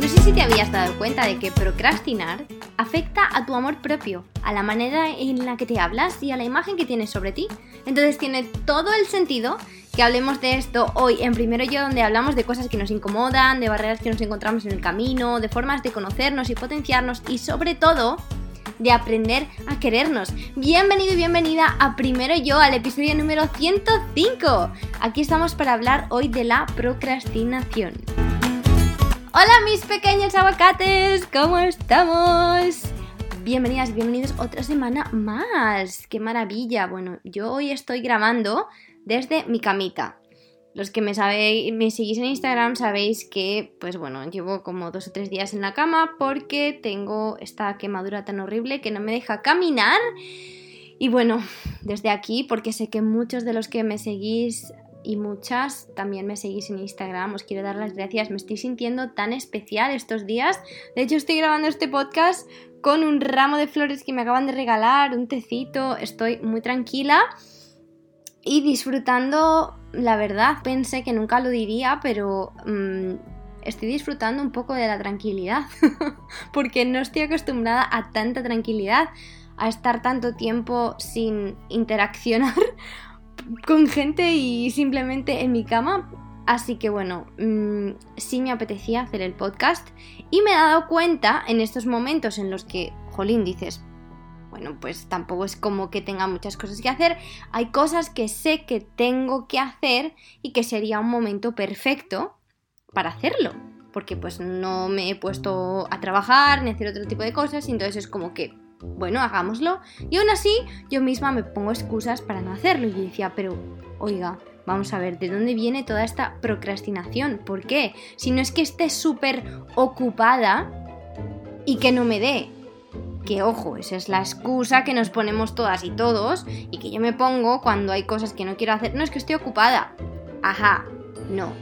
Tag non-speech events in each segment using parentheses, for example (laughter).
No sé si te habías dado cuenta de que procrastinar afecta a tu amor propio, a la manera en la que te hablas y a la imagen que tienes sobre ti. Entonces tiene todo el sentido que hablemos de esto hoy en Primero Yo, donde hablamos de cosas que nos incomodan, de barreras que nos encontramos en el camino, de formas de conocernos y potenciarnos y sobre todo de aprender a querernos. Bienvenido y bienvenida a Primero Yo, al episodio número 105. Aquí estamos para hablar hoy de la procrastinación. Hola mis pequeños aguacates, ¿cómo estamos? Bienvenidas y bienvenidos otra semana más. ¡Qué maravilla! Bueno, yo hoy estoy grabando desde mi camita. Los que me sabéis, me seguís en Instagram sabéis que, pues bueno, llevo como dos o tres días en la cama porque tengo esta quemadura tan horrible que no me deja caminar. Y bueno, desde aquí, porque sé que muchos de los que me seguís y muchas también me seguís en Instagram, os quiero dar las gracias. Me estoy sintiendo tan especial estos días. De hecho, estoy grabando este podcast con un ramo de flores que me acaban de regalar, un tecito. Estoy muy tranquila y disfrutando, la verdad, pensé que nunca lo diría, pero mm, estoy disfrutando un poco de la tranquilidad, (laughs) porque no estoy acostumbrada a tanta tranquilidad, a estar tanto tiempo sin interaccionar con gente y simplemente en mi cama. Así que bueno, mm, sí me apetecía hacer el podcast y me he dado cuenta en estos momentos en los que, jolín, dices, bueno, pues tampoco es como que tenga muchas cosas que hacer. Hay cosas que sé que tengo que hacer y que sería un momento perfecto para hacerlo. Porque pues no me he puesto a trabajar ni a hacer otro tipo de cosas y entonces es como que, bueno, hagámoslo. Y aún así yo misma me pongo excusas para no hacerlo. Y yo decía, pero, oiga, Vamos a ver, ¿de dónde viene toda esta procrastinación? ¿Por qué? Si no es que esté súper ocupada y que no me dé que ojo, esa es la excusa que nos ponemos todas y todos y que yo me pongo cuando hay cosas que no quiero hacer. No es que estoy ocupada. Ajá, no.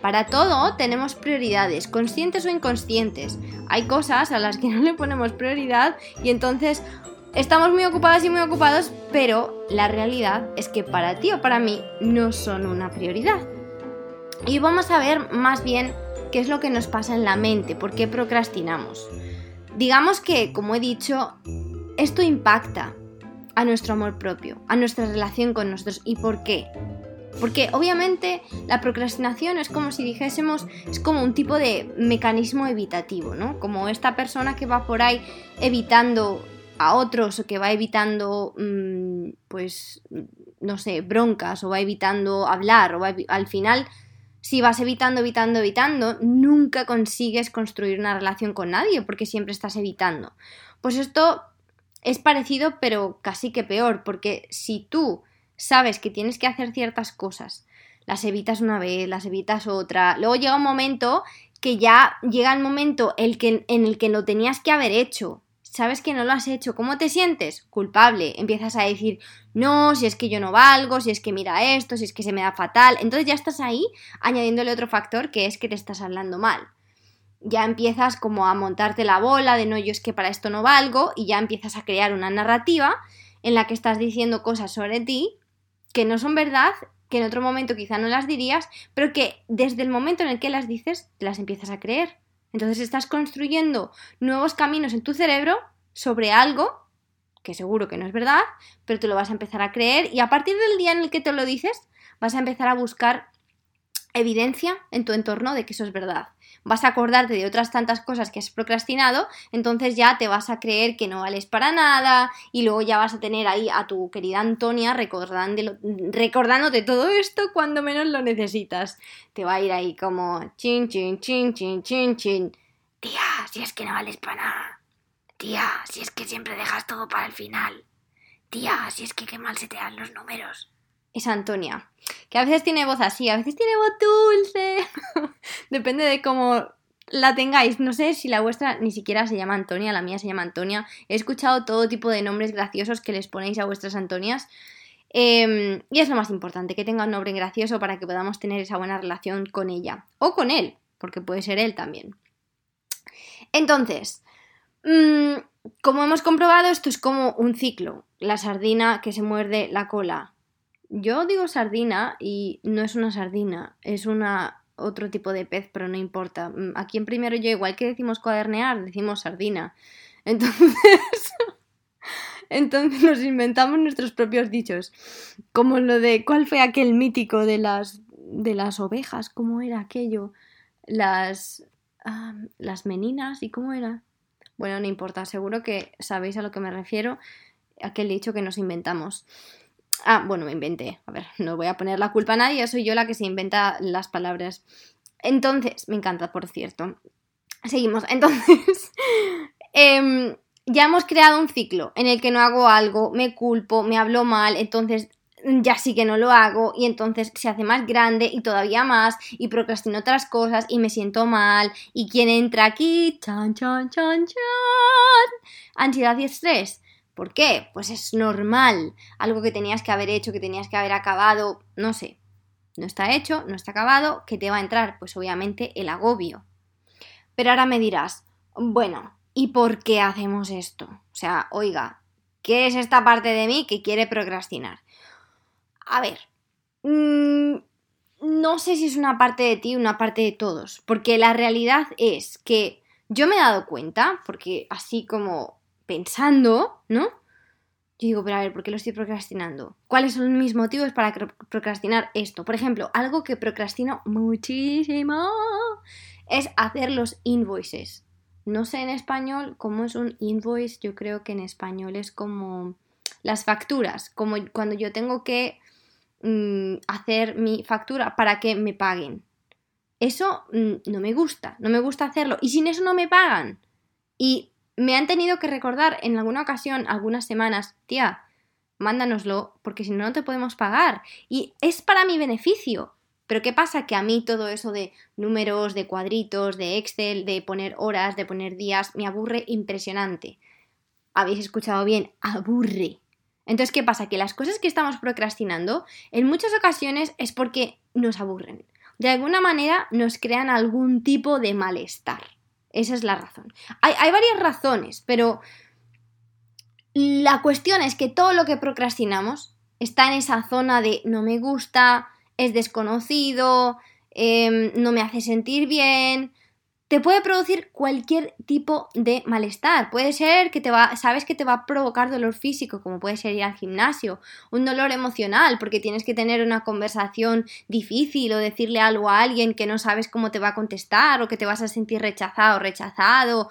Para todo tenemos prioridades, conscientes o inconscientes. Hay cosas a las que (laughs) no le ponemos prioridad y entonces estamos muy ocupadas y muy ocupados, pero la realidad es que para ti o para mí no son una prioridad. Y vamos a ver más bien qué es lo que nos pasa en la mente, por qué procrastinamos. Digamos que, como he dicho, esto impacta a nuestro amor propio, a nuestra relación con nosotros. ¿Y por qué? Porque obviamente la procrastinación es como si dijésemos, es como un tipo de mecanismo evitativo, ¿no? Como esta persona que va por ahí evitando a otros o que va evitando, mm, pues, no sé, broncas o va evitando hablar o va al final si vas evitando, evitando, evitando, nunca consigues construir una relación con nadie porque siempre estás evitando. Pues esto es parecido pero casi que peor porque si tú sabes que tienes que hacer ciertas cosas, las evitas una vez, las evitas otra, luego llega un momento que ya llega el momento el que, en el que lo tenías que haber hecho sabes que no lo has hecho, ¿cómo te sientes? Culpable. Empiezas a decir, no, si es que yo no valgo, si es que mira esto, si es que se me da fatal. Entonces ya estás ahí añadiéndole otro factor que es que te estás hablando mal. Ya empiezas como a montarte la bola de no, yo es que para esto no valgo y ya empiezas a crear una narrativa en la que estás diciendo cosas sobre ti que no son verdad, que en otro momento quizá no las dirías, pero que desde el momento en el que las dices, las empiezas a creer. Entonces estás construyendo nuevos caminos en tu cerebro sobre algo que seguro que no es verdad, pero te lo vas a empezar a creer y a partir del día en el que te lo dices, vas a empezar a buscar evidencia en tu entorno de que eso es verdad. Vas a acordarte de otras tantas cosas que has procrastinado, entonces ya te vas a creer que no vales para nada y luego ya vas a tener ahí a tu querida Antonia recordándote todo esto cuando menos lo necesitas. Te va a ir ahí como chin, chin, chin, chin, chin, chin. Tía, si es que no vales para nada. Tía, si es que siempre dejas todo para el final. Tía, si es que qué mal se te dan los números es Antonia. Que a veces tiene voz así, a veces tiene voz dulce. (laughs) Depende de cómo la tengáis. No sé si la vuestra ni siquiera se llama Antonia, la mía se llama Antonia. He escuchado todo tipo de nombres graciosos que les ponéis a vuestras Antonias. Em, y es lo más importante, que tenga un nombre gracioso para que podamos tener esa buena relación con ella. O con él, porque puede ser él también. Entonces, mm, como hemos comprobado, esto es como un ciclo. La sardina que se muerde la cola yo digo sardina y no es una sardina, es una otro tipo de pez, pero no importa. Mm, aquí en primero yo, igual que decimos cuadernear, decimos sardina. (laughs) Entonces, (laughs) entonces nos inventamos nuestros propios dichos. Como lo de, ¿cuál fue aquel mítico de las, de las ovejas? ¿Cómo era aquello? Las, ah, las meninas, ¿y cómo era? Bueno, no importa, seguro que sabéis a lo que me refiero, aquel dicho que nos inventamos. Ah, bueno, me inventé. A ver, no voy a poner la culpa a nadie, soy yo la que se inventa las palabras. Entonces, me encanta, por cierto. Seguimos. (laughs) Entonces, em, ya hemos creado un ciclo en el que no hago algo, me culpo, me hablo mal, entonces ya sí que no lo hago y entonces se hace más grande y todavía más y procrastino otras cosas y me siento mal y quién entra aquí, chan, chan, chan, chan, ansiedad y estrés. ¿Por qué? Pues es normal. Algo que tenías que haber hecho, que tenías que haber acabado, no sé. No está hecho, no está acabado, ¿qué te va a entrar? Pues obviamente el agobio. Pero ahora me dirás, bueno, ¿y por qué hacemos esto? O sea, oiga, ¿qué es esta parte de mí que quiere procrastinar? A ver, mmm, no sé si es una parte de ti una parte de todos, porque la realidad es que yo me he dado cuenta, porque así como pensando, ¿no? Yo digo, pero a ver, ¿por qué lo estoy procrastinando? ¿Cuáles son mis motivos para procrastinar esto? Por ejemplo, algo que procrastino muchísimo es hacer los invoices. No sé en español cómo es un invoice, yo creo que en español es como las facturas, como cuando yo tengo que mm, hacer mi factura para que me paguen. Eso mm, no me gusta, no me gusta hacerlo y sin eso no me pagan. Y me han tenido que recordar en alguna ocasión, algunas semanas, tía, mándanoslo, porque si no, no te podemos pagar. Y es para mi beneficio. Pero ¿qué pasa? Que a mí todo eso de números, de cuadritos, de Excel, de poner horas, de poner días, me aburre impresionante. Habéis escuchado bien, aburre. Entonces, ¿qué pasa? Que las cosas que estamos procrastinando en muchas ocasiones es porque nos aburren. De alguna manera nos crean algún tipo de malestar. Esa es la razón. Hay, varias razones, pero la cuestión es que todo lo que procrastinamos está en esa zona de no me gusta, es desconocido, em, no me hace sentir bien, te puede producir cualquier tipo de malestar. Puede ser que te va, sabes que te va a provocar dolor físico, como puede ser ir al gimnasio, un dolor emocional, porque tienes que tener una conversación difícil o decirle algo a alguien que no sabes cómo te va a contestar o que te vas a sentir rechazado o rechazado.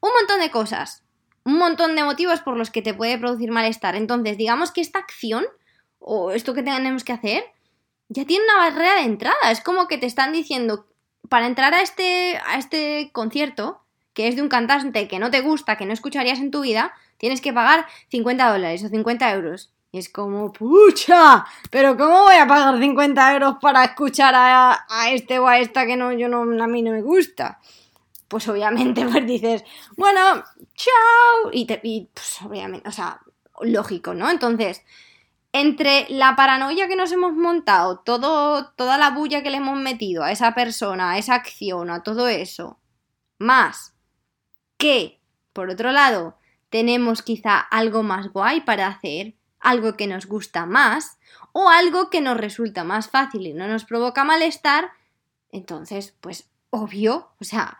Un montón de cosas, un montón de motivos por los que te puede producir malestar. Entonces, digamos que esta acción o esto que tenemos que hacer ya tiene una barrera de entrada. Es como que te están diciendo para entrar a este, a este concierto, que es de un cantante que no te gusta, que no escucharías en tu vida, tienes que pagar 50 dólares o 50 euros. Y es como, pucha, pero ¿cómo voy a pagar 50 euros para escuchar a, este o a esta que no, yo no, a mí no me gusta? Pues obviamente, (laughs) pues dices, bueno, chao, y, te, y pues obviamente, o sea, lógico, ¿no? Entonces, entre la paranoia que nos hemos montado, todo, toda la bulla que le hemos metido a esa persona, a esa acción, a todo eso, más que, por otro lado, tenemos quizá algo más guay para hacer, algo que nos gusta más, o algo que nos resulta más fácil y no nos provoca malestar, entonces, pues obvio, o sea,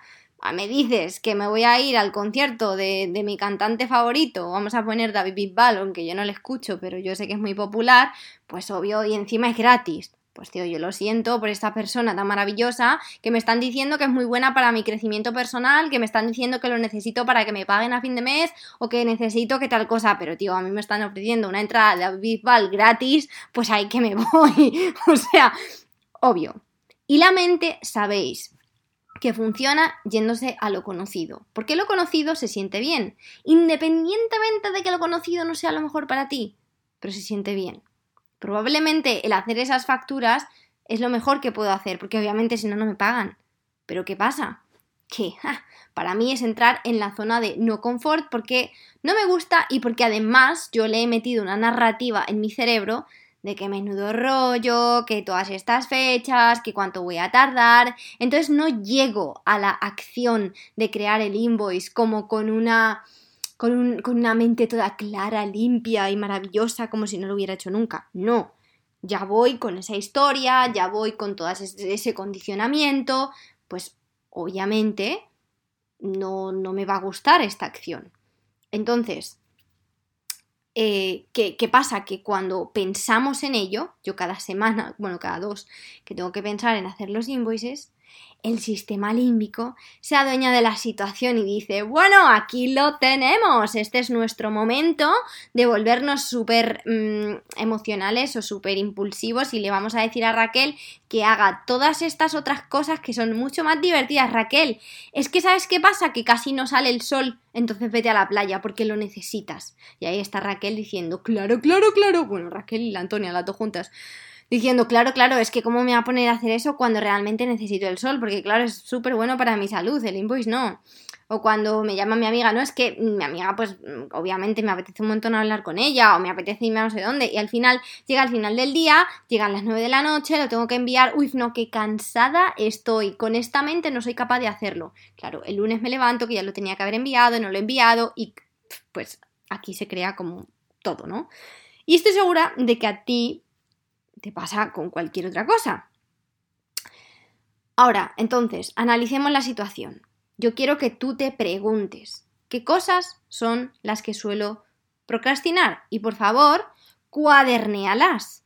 me dices que me voy a ir al concierto de, mi cantante favorito, vamos a poner David Bisbal, aunque yo no le escucho, pero yo sé que es muy popular, pues obvio, y encima es gratis. Pues tío, yo lo siento por esta persona tan maravillosa que me están diciendo que es muy buena para mi crecimiento personal, que me están diciendo que lo necesito para que me paguen a fin de mes o que necesito que tal cosa, pero tío, a mí me están ofreciendo una entrada de David Bisbal gratis, pues ahí que me (laughs) voy. o sea, obvio. Y la mente, sabéis, que funciona yéndose a lo conocido. Porque lo conocido se siente bien, independientemente de que lo conocido no sea lo mejor para ti, pero se siente bien. Probablemente el hacer esas facturas es lo mejor que puedo hacer, porque obviamente si no, no me pagan. Pero ¿qué pasa? Que para mí es entrar en la zona de no confort porque no me gusta y porque además yo le he metido una narrativa en mi cerebro de que menudo rollo, que todas estas fechas, que cuánto voy a tardar. Entonces no llego a la acción de crear el invoice como con una, con, con una mente toda clara, limpia y maravillosa, como si no lo hubiera hecho nunca. No. ya voy con esa historia, ya voy con todo ese condicionamiento, pues obviamente no, no me va a gustar esta acción. Entonces, eh, ¿qué, ¿qué, pasa? Que cuando pensamos en ello, yo cada semana, bueno, cada dos, que tengo que pensar en hacer los invoices, el sistema límbico se adueña de la situación y dice, bueno, aquí lo tenemos, este es nuestro momento de volvernos súper mm, emocionales o súper impulsivos y le vamos a decir a Raquel que haga todas estas otras cosas que son mucho más divertidas. Raquel, es que sabes qué pasa, que casi no sale el sol, entonces vete a la playa porque lo necesitas. Y ahí está Raquel diciendo, claro, claro, claro. Bueno, Raquel y la Antonia, las dos juntas diciendo, claro, claro, es que cómo me va a poner a hacer eso cuando realmente necesito el sol, porque claro, es súper bueno para mi salud, el invoice no. O cuando me llama mi amiga, no, es que mi amiga, pues obviamente me apetece un montón hablar con ella, o me apetece irme a no sé dónde, y al final, llega al final del día, llegan las 9 de la noche, lo tengo que enviar, uy, no, qué cansada estoy, con esta mente no soy capaz de hacerlo. Claro, el lunes me levanto, que ya lo tenía que haber enviado, no lo he enviado, y pues aquí se crea como todo, ¿no? Y estoy segura de que a ti te pasa con cualquier otra cosa. Ahora, entonces, analicemos la situación. Yo quiero que tú te preguntes, ¿qué cosas son las que suelo procrastinar? Y por favor, cuadernéalas.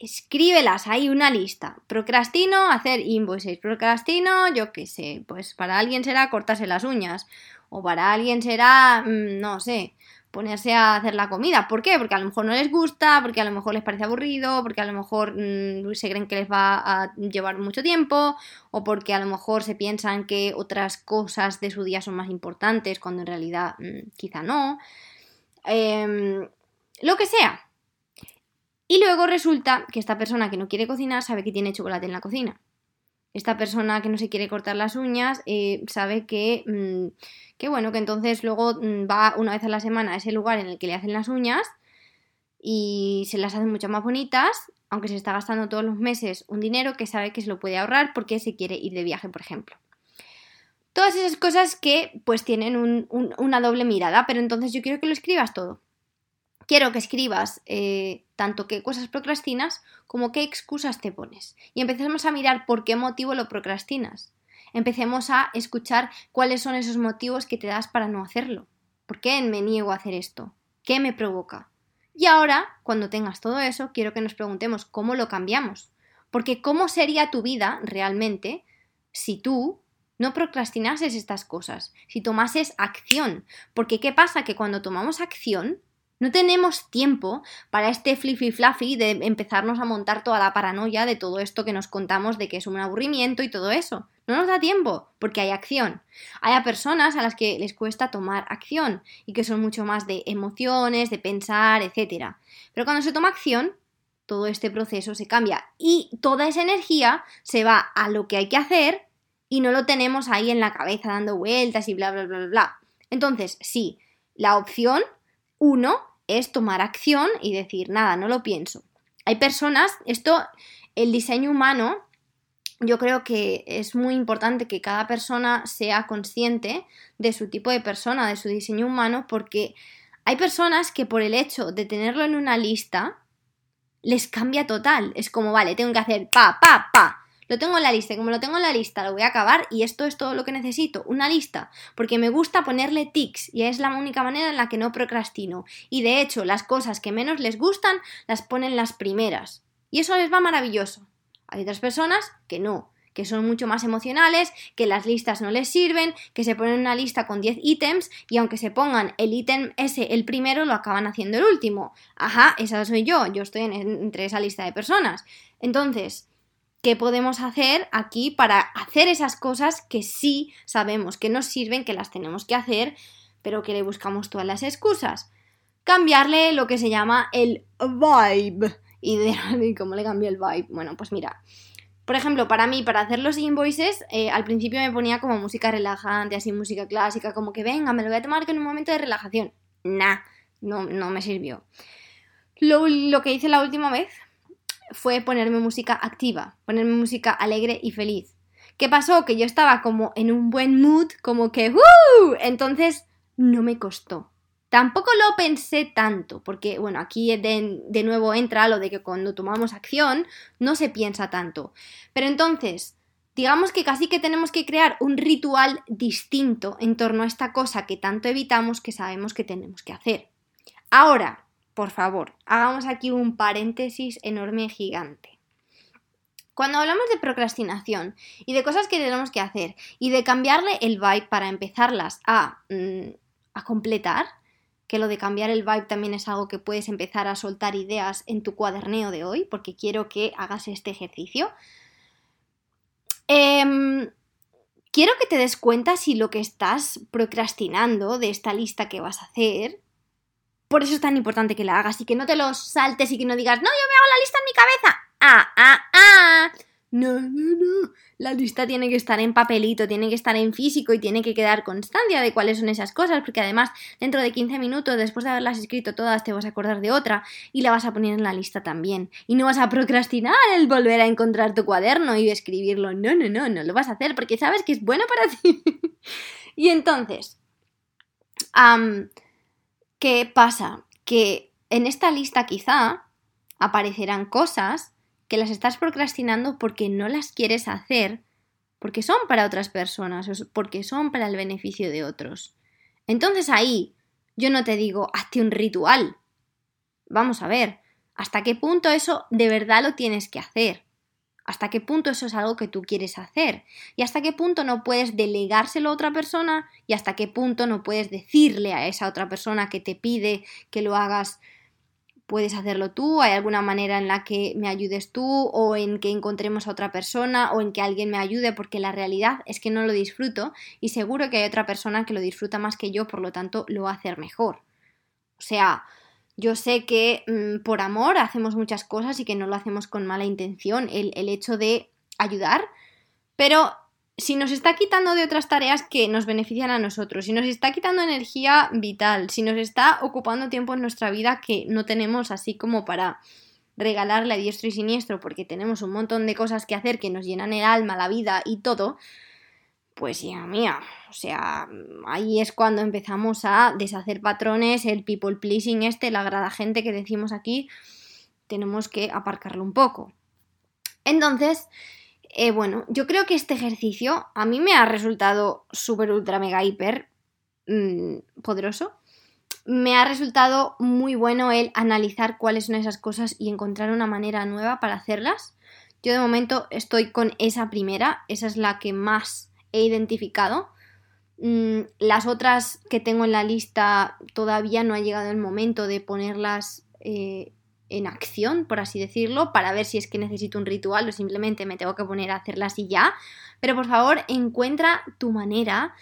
Escríbelas, hay una lista. Procrastino hacer invoices, procrastino, yo qué sé, pues para alguien será cortarse las uñas, o para alguien será, mm, no sé, ponerse a hacer la comida. ¿Por qué? Porque a lo mejor no les gusta, porque a lo mejor les parece aburrido, porque a lo mejor mm, se creen que les va a llevar mucho tiempo, o porque a lo mejor se piensan que otras cosas de su día son más importantes cuando en realidad mm, quizá no. Em, lo que sea. Y luego resulta que esta persona que no quiere cocinar sabe que tiene chocolate en la cocina esta persona que no se quiere cortar las uñas eh, sabe que, mm, que, bueno, que entonces luego mm, va una vez a la semana a ese lugar en el que le hacen las uñas y se las hacen mucho más bonitas, aunque se está gastando todos los meses un dinero que sabe que se lo puede ahorrar porque se quiere ir de viaje, por ejemplo. Todas esas cosas que pues tienen una doble mirada, pero entonces yo quiero que lo escribas todo quiero que escribas eh, tanto qué cosas procrastinas como qué excusas te pones. Y empecemos a mirar por qué motivo lo procrastinas. Empecemos a escuchar cuáles son esos motivos que te das para no hacerlo. ¿Por qué me niego a hacer esto? ¿Qué me provoca? Y ahora, cuando tengas todo eso, quiero que nos preguntemos cómo lo cambiamos. Porque ¿cómo sería tu vida realmente si tú no procrastinases estas cosas, si tomases acción? Porque ¿qué pasa? Que cuando tomamos acción, no tenemos tiempo para este fluffy fluffy de empezarnos a montar toda la paranoia de todo esto que nos contamos de que es un aburrimiento y todo eso. No nos da tiempo porque hay acción. Hay personas a las que les cuesta tomar acción y que son mucho más de emociones, de pensar, etc. Pero cuando se toma acción, todo este proceso se cambia y toda esa energía se va a lo que hay que hacer y no lo tenemos ahí en la cabeza dando vueltas y bla, bla, bla, bla. Entonces, sí, la opción uno es tomar acción y decir, nada, no lo pienso. Hay personas, esto, el diseño humano, yo creo que es muy importante que cada persona sea consciente de su tipo de persona, de su diseño humano, porque hay personas que por el hecho de tenerlo en una lista, les cambia total. Es como, vale, tengo que hacer pa, pa, pa. Lo tengo en la lista y como lo tengo en la lista lo voy a acabar y esto es todo lo que necesito, una lista, porque me gusta ponerle tics y es la única manera en la que no procrastino. Y de hecho, las cosas que menos les gustan las ponen las primeras. Y eso les va maravilloso. Hay otras personas que no, que son mucho más emocionales, que las listas no les sirven, que se ponen una lista con 10 ítems y aunque se pongan el ítem ese el primero, lo acaban haciendo el último. Ajá, esa soy yo, yo estoy entre esa lista de personas. Entonces, qué podemos hacer aquí para hacer esas cosas que sí sabemos que nos sirven, que las tenemos que hacer, pero que le buscamos todas las excusas. Cambiarle lo que se llama el vibe. Y de (laughs) cómo le cambio el vibe. Bueno, pues mira. Por ejemplo, para mí, para hacer los invoices, eh, al principio me ponía como música relajante, así música clásica, como que venga, me lo voy a tomar en un momento de relajación. Nah, no, no me sirvió. Lo, lo que hice la última vez fue ponerme música activa, ponerme música alegre y feliz. ¿Qué pasó? Que yo estaba como en un buen mood, como que ¡Uh! Entonces no me costó. Tampoco lo pensé tanto, porque bueno, aquí de, de, nuevo entra lo de que cuando tomamos acción no se piensa tanto. Pero entonces, digamos que casi que tenemos que crear un ritual distinto en torno a esta cosa que tanto evitamos que sabemos que tenemos que hacer. Ahora, por favor, hagamos aquí un paréntesis enorme gigante. Cuando hablamos de procrastinación y de cosas que tenemos que hacer y de cambiarle el vibe para empezarlas a, mm, a completar, que lo de cambiar el vibe también es algo que puedes empezar a soltar ideas en tu cuaderneo de hoy, porque quiero que hagas este ejercicio. Em, quiero que te des cuenta si lo que estás procrastinando de esta lista que vas a hacer, por eso es tan importante que la hagas y que no te lo saltes y que no digas, no, yo me hago la lista en mi cabeza. Ah, ah, ah. No, no, no. La lista tiene que estar en papelito, tiene que estar en físico y tiene que quedar constancia de cuáles son esas cosas, porque además dentro de 15 minutos, después de haberlas escrito todas, te vas a acordar de otra y la vas a poner en la lista también. Y no vas a procrastinar el volver a encontrar tu cuaderno y escribirlo. No, no, no, no lo vas a hacer porque sabes que es bueno para (laughs) ti. y entonces, ¿qué pasa? Que en esta lista quizá aparecerán cosas que las estás procrastinando porque no las quieres hacer, porque son para otras personas, porque son para el beneficio de otros. Entonces ahí yo no te digo, hazte un ritual. Vamos a ver, ¿hasta qué punto eso de verdad lo tienes que hacer? ¿Hasta qué punto eso es algo que tú quieres hacer? ¿Y hasta qué punto no puedes delegárselo a otra persona? ¿Y hasta qué punto no puedes decirle a esa otra persona que te pide que lo hagas puedes hacerlo tú, hay alguna manera en la que me ayudes tú o en que encontremos a otra persona o en que alguien me ayude porque la realidad es que no lo disfruto y seguro que hay otra persona que lo disfruta más que yo, por lo tanto lo va a hacer mejor. O sea, yo sé que mm, por amor hacemos muchas cosas y que no lo hacemos con mala intención, el, el hecho de ayudar, pero si nos está quitando de otras tareas que nos benefician a nosotros, si nos está quitando energía vital, si nos está ocupando tiempo en nuestra vida que no tenemos así como para regalarle a diestro y siniestro porque tenemos un montón de cosas que hacer que nos llenan el alma, la vida y todo, pues ya mía, o sea, ahí es cuando empezamos a deshacer patrones, el people pleasing este, la agrada gente que decimos aquí, tenemos que aparcarlo un poco. Entonces, eh, bueno, yo creo que este ejercicio a mí me ha resultado súper, ultra, mega, hiper mm, poderoso. Me ha resultado muy bueno el analizar cuáles son esas cosas y encontrar una manera nueva para hacerlas. Yo de momento estoy con esa primera, esa es la que más he identificado. Mm, las otras que tengo en la lista todavía no ha llegado el momento de ponerlas eh, en acción, por así decirlo, para ver si es que necesito un ritual o simplemente me tengo que poner a hacerlas y ya. Pero por favor, encuentra tu manera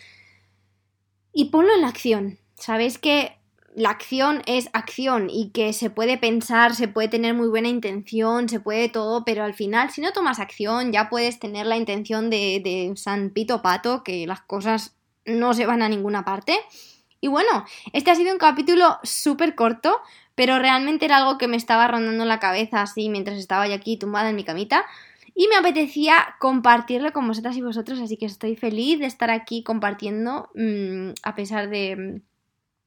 y ponlo en la acción. Sabéis que la acción es acción y que se puede pensar, se puede tener muy buena intención, se puede todo, pero al final, si no tomas acción, ya puedes tener la intención de, de San Pito Pato, que las cosas no se van a ninguna parte. Y bueno, este ha sido un capítulo súper corto, pero realmente era algo que me estaba rondando la cabeza así mientras estaba yo aquí tumbada en mi camita y me apetecía compartirlo con vosotras y vosotros, así que estoy feliz de estar aquí compartiendo mm, a pesar de,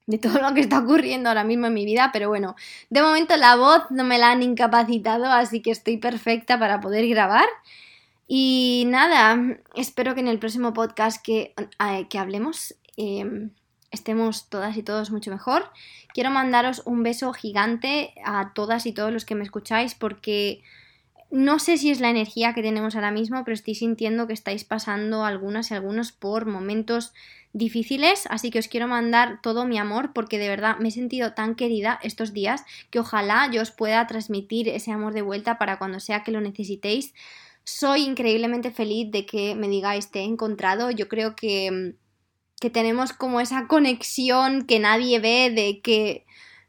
de todo lo que está ocurriendo ahora mismo en mi vida, pero bueno, de momento la voz no me la han incapacitado, así que estoy perfecta para poder grabar. Y nada, espero que en el próximo podcast que, que hablemos em, estemos todas y todos mucho mejor. Quiero mandaros un beso gigante a todas y todos los que me escucháis porque no sé si es la energía que tenemos ahora mismo, pero estoy sintiendo que estáis pasando algunas y algunos por momentos difíciles, así que os quiero mandar todo mi amor porque de verdad me he sentido tan querida estos días que ojalá yo os pueda transmitir ese amor de vuelta para cuando sea que lo necesitéis. Soy increíblemente feliz de que me digáis te he encontrado, yo creo que que tenemos como esa conexión que nadie ve de que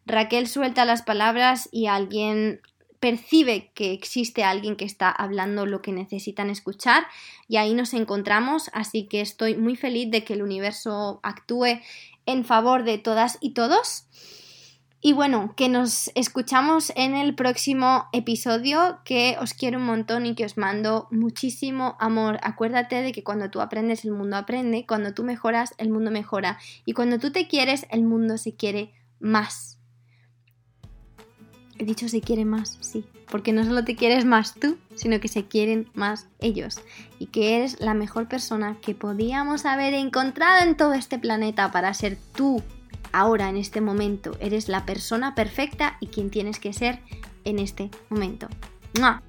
Raquel suelta las palabras y alguien percibe que existe alguien que está hablando lo que necesitan escuchar y ahí nos encontramos, así que estoy muy feliz de que el universo actúe en favor de todas y todos. Y bueno, que nos escuchamos en el próximo episodio, que os quiero un montón y que os mando muchísimo amor. Acuérdate de que cuando tú aprendes, el mundo aprende, cuando tú mejoras, el mundo mejora, y cuando tú te quieres, el mundo se quiere más. He dicho se quiere más, sí, porque no solo te quieres más tú, sino que se quieren más ellos. Y que eres la mejor persona que podíamos haber encontrado en todo este planeta para ser tú ahora, en este momento. Eres la persona perfecta y quien tienes que ser en este momento. ¡Mua!